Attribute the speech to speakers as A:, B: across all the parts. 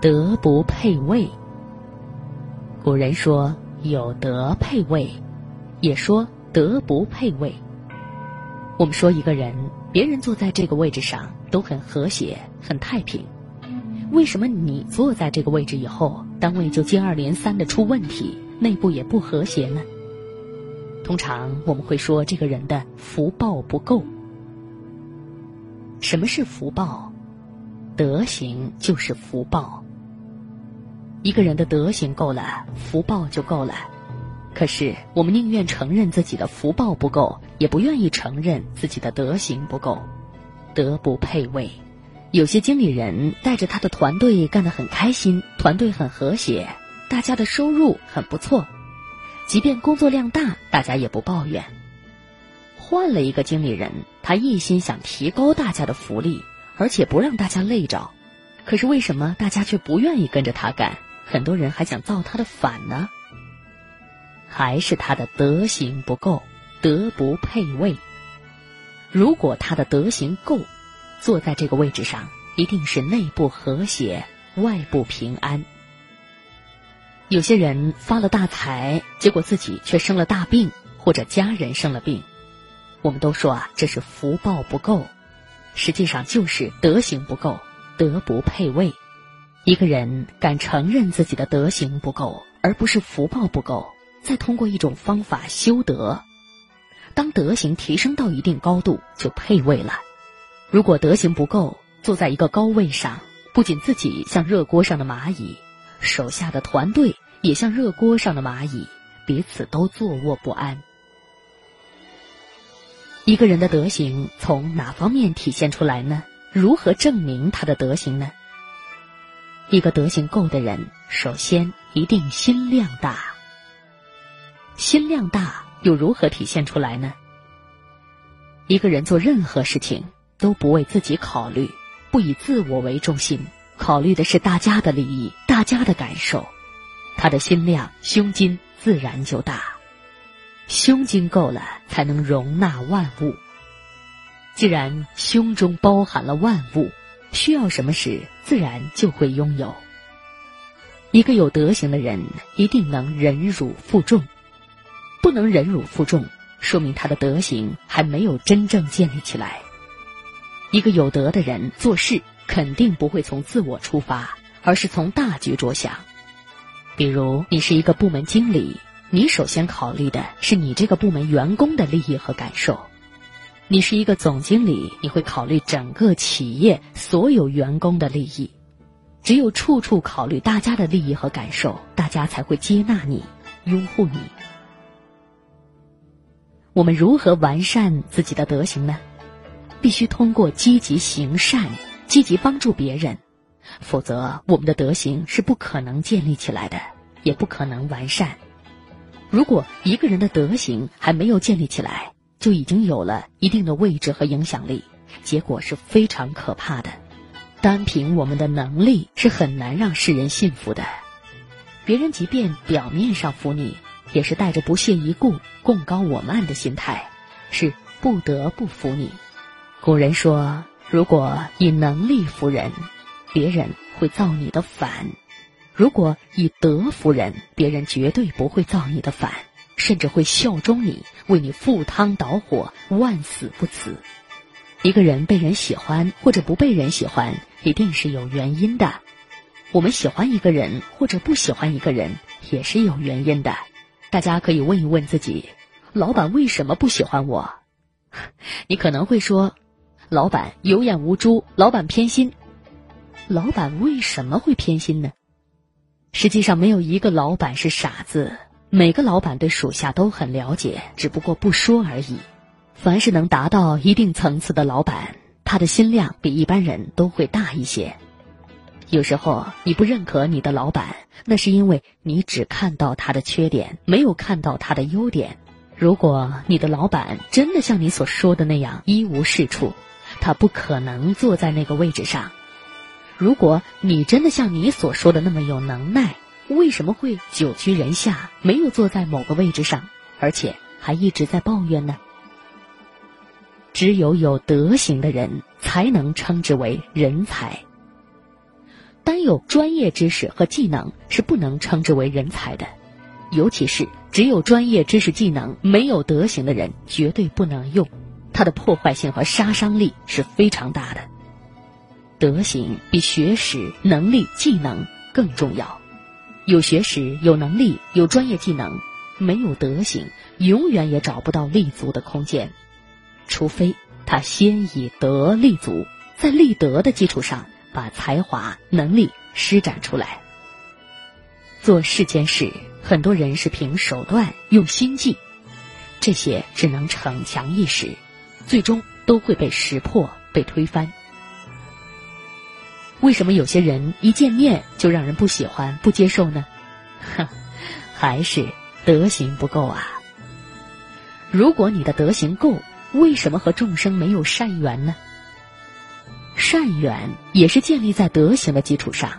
A: 德不配位。古人说有德配位，也说德不配位。我们说一个人，别人坐在这个位置上都很和谐、很太平，为什么你坐在这个位置以后，单位就接二连三的出问题，内部也不和谐呢？通常我们会说这个人的福报不够。什么是福报？德行就是福报。一个人的德行够了，福报就够了。可是我们宁愿承认自己的福报不够，也不愿意承认自己的德行不够，德不配位。有些经理人带着他的团队干得很开心，团队很和谐，大家的收入很不错，即便工作量大，大家也不抱怨。换了一个经理人，他一心想提高大家的福利，而且不让大家累着。可是为什么大家却不愿意跟着他干？很多人还想造他的反呢？还是他的德行不够，德不配位。如果他的德行够，坐在这个位置上，一定是内部和谐，外部平安。有些人发了大财，结果自己却生了大病，或者家人生了病。我们都说啊，这是福报不够，实际上就是德行不够，德不配位。一个人敢承认自己的德行不够，而不是福报不够，再通过一种方法修德，当德行提升到一定高度，就配位了。如果德行不够，坐在一个高位上，不仅自己像热锅上的蚂蚁，手下的团队也像热锅上的蚂蚁，彼此都坐卧不安。一个人的德行从哪方面体现出来呢？如何证明他的德行呢？一个德行够的人，首先一定心量大。心量大又如何体现出来呢？一个人做任何事情都不为自己考虑，不以自我为中心，考虑的是大家的利益、大家的感受，他的心量、胸襟自然就大。胸襟够了，才能容纳万物。既然胸中包含了万物，需要什么时，自然就会拥有。一个有德行的人，一定能忍辱负重。不能忍辱负重，说明他的德行还没有真正建立起来。一个有德的人做事，肯定不会从自我出发，而是从大局着想。比如，你是一个部门经理。你首先考虑的是你这个部门员工的利益和感受。你是一个总经理，你会考虑整个企业所有员工的利益。只有处处考虑大家的利益和感受，大家才会接纳你、拥护你。我们如何完善自己的德行呢？必须通过积极行善、积极帮助别人，否则我们的德行是不可能建立起来的，也不可能完善。如果一个人的德行还没有建立起来，就已经有了一定的位置和影响力，结果是非常可怕的。单凭我们的能力是很难让世人信服的，别人即便表面上服你，也是带着不屑一顾、共高我慢的心态，是不得不服你。古人说，如果以能力服人，别人会造你的反。如果以德服人，别人绝对不会造你的反，甚至会效忠你，为你赴汤蹈火，万死不辞。一个人被人喜欢或者不被人喜欢，一定是有原因的。我们喜欢一个人或者不喜欢一个人，也是有原因的。大家可以问一问自己：老板为什么不喜欢我？你可能会说：老板有眼无珠，老板偏心。老板为什么会偏心呢？实际上，没有一个老板是傻子。每个老板对属下都很了解，只不过不说而已。凡是能达到一定层次的老板，他的心量比一般人都会大一些。有时候你不认可你的老板，那是因为你只看到他的缺点，没有看到他的优点。如果你的老板真的像你所说的那样一无是处，他不可能坐在那个位置上。如果你真的像你所说的那么有能耐，为什么会久居人下，没有坐在某个位置上，而且还一直在抱怨呢？只有有德行的人，才能称之为人才。单有专业知识和技能是不能称之为人才的，尤其是只有专业知识技能没有德行的人，绝对不能用，它的破坏性和杀伤力是非常大的。德行比学识、能力、技能更重要。有学识、有能力、有专业技能，没有德行，永远也找不到立足的空间，除非他先以德立足，在立德的基础上。把才华、能力施展出来。做世间事，很多人是凭手段、用心计，这些只能逞强一时，最终都会被识破、被推翻。为什么有些人一见面就让人不喜欢、不接受呢？哼，还是德行不够啊！如果你的德行够，为什么和众生没有善缘呢？善缘也是建立在德行的基础上。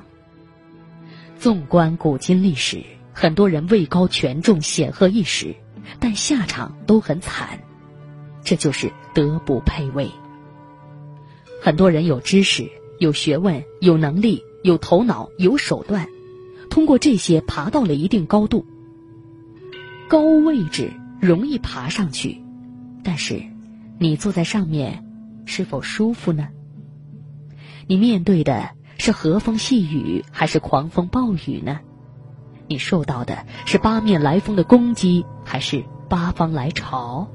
A: 纵观古今历史，很多人位高权重、显赫一时，但下场都很惨，这就是德不配位。很多人有知识、有学问、有能力、有头脑、有手段，通过这些爬到了一定高度。高位置容易爬上去，但是你坐在上面，是否舒服呢？你面对的是和风细雨还是狂风暴雨呢？你受到的是八面来风的攻击还是八方来朝？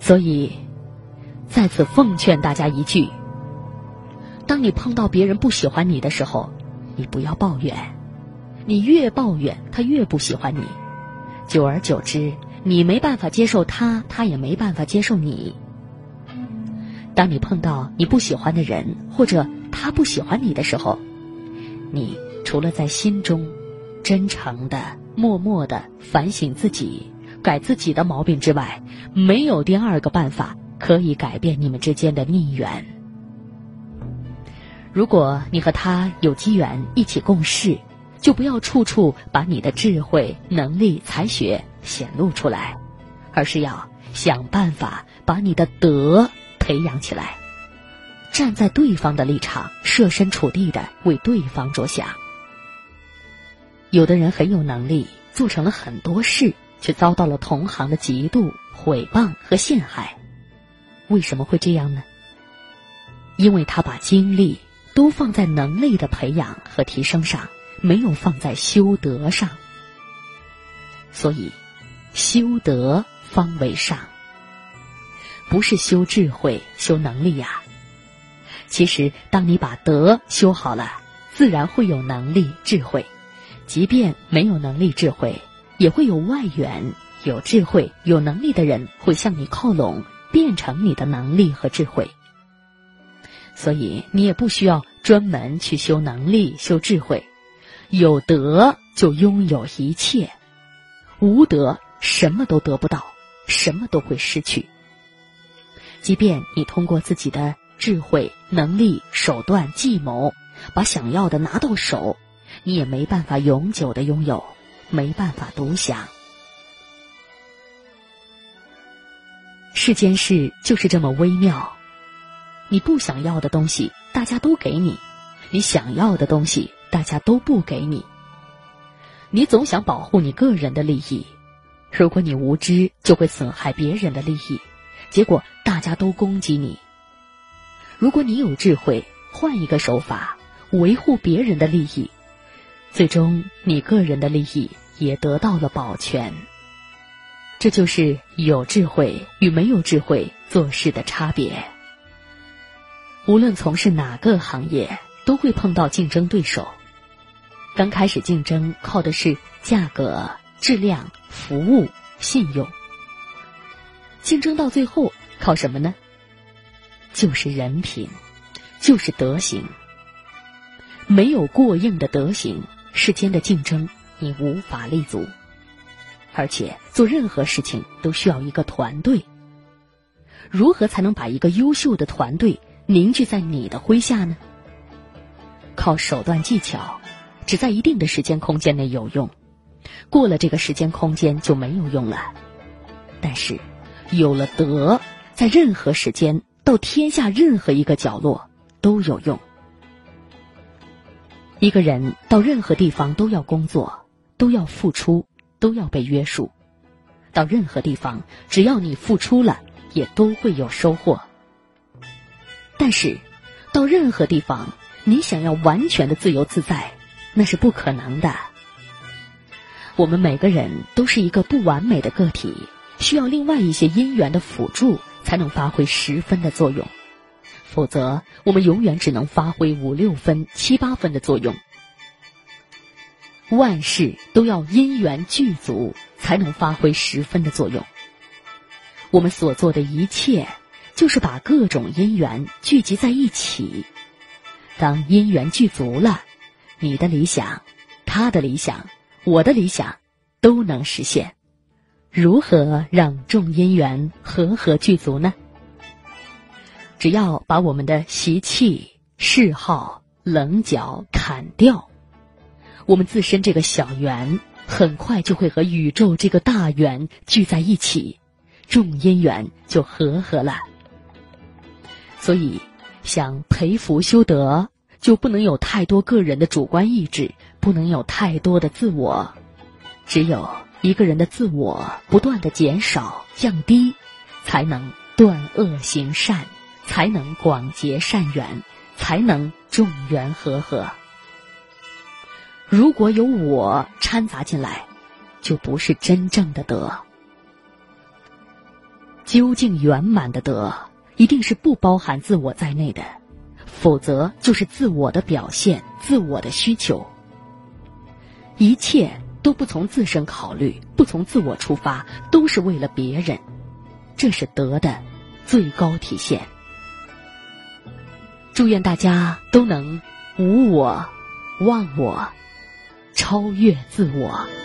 A: 所以，在此奉劝大家一句：当你碰到别人不喜欢你的时候，你不要抱怨，你越抱怨他越不喜欢你，久而久之，你没办法接受他，他也没办法接受你。当你碰到你不喜欢的人，或者他不喜欢你的时候，你除了在心中真诚的、默默的反省自己、改自己的毛病之外，没有第二个办法可以改变你们之间的孽缘。如果你和他有机缘一起共事，就不要处处把你的智慧、能力、才学显露出来，而是要想办法把你的德。培养起来，站在对方的立场，设身处地的为对方着想。有的人很有能力，做成了很多事，却遭到了同行的嫉妒、毁谤和陷害。为什么会这样呢？因为他把精力都放在能力的培养和提升上，没有放在修德上。所以，修德方为上。不是修智慧、修能力呀。其实，当你把德修好了，自然会有能力、智慧。即便没有能力、智慧，也会有外援、有智慧、有能力的人会向你靠拢，变成你的能力和智慧。所以，你也不需要专门去修能力、修智慧。有德就拥有一切，无德什么都得不到，什么都会失去。即便你通过自己的智慧、能力、手段、计谋，把想要的拿到手，你也没办法永久的拥有，没办法独享。世间事就是这么微妙，你不想要的东西，大家都给你；你想要的东西，大家都不给你。你总想保护你个人的利益，如果你无知，就会损害别人的利益。结果大家都攻击你。如果你有智慧，换一个手法维护别人的利益，最终你个人的利益也得到了保全。这就是有智慧与没有智慧做事的差别。无论从事哪个行业，都会碰到竞争对手。刚开始竞争靠的是价格、质量、服务、信用。竞争到最后靠什么呢？就是人品，就是德行。没有过硬的德行，世间的竞争你无法立足。而且做任何事情都需要一个团队。如何才能把一个优秀的团队凝聚在你的麾下呢？靠手段技巧，只在一定的时间空间内有用，过了这个时间空间就没有用了。但是。有了德，在任何时间，到天下任何一个角落，都有用。一个人到任何地方都要工作，都要付出，都要被约束。到任何地方，只要你付出了，也都会有收获。但是，到任何地方，你想要完全的自由自在，那是不可能的。我们每个人都是一个不完美的个体，需要另外一些因缘的辅助，才能发挥十分的作用。否则，我们永远只能发挥五六分、七八分的作用。万事都要因缘具足，才能发挥十分的作用。我们所做的一切，就是把各种因缘聚集在一起。当因缘具足了，你的理想、他的理想、我的理想，都能实现。如何让众因缘和合具足呢？只要把我们的习气、嗜好、棱角砍掉，我们自身这个小圆很快就会和宇宙这个大圆聚在一起，众因缘就和合了。所以，想培福修德，就不能有太多个人的主观意志，不能有太多的自我。只有一个人的自我不断的减少、降低，才能断恶行善。才能广结善缘，才能众缘和合。如果有我掺杂进来，就不是真正的德。究竟圆满的德，一定是不包含自我在内的，否则就是自我的表现、自我的需求。一切都不从自身考虑，不从自我出发，都是为了别人，这是德的最高体现。祝愿大家都能无我、忘我、超越自我。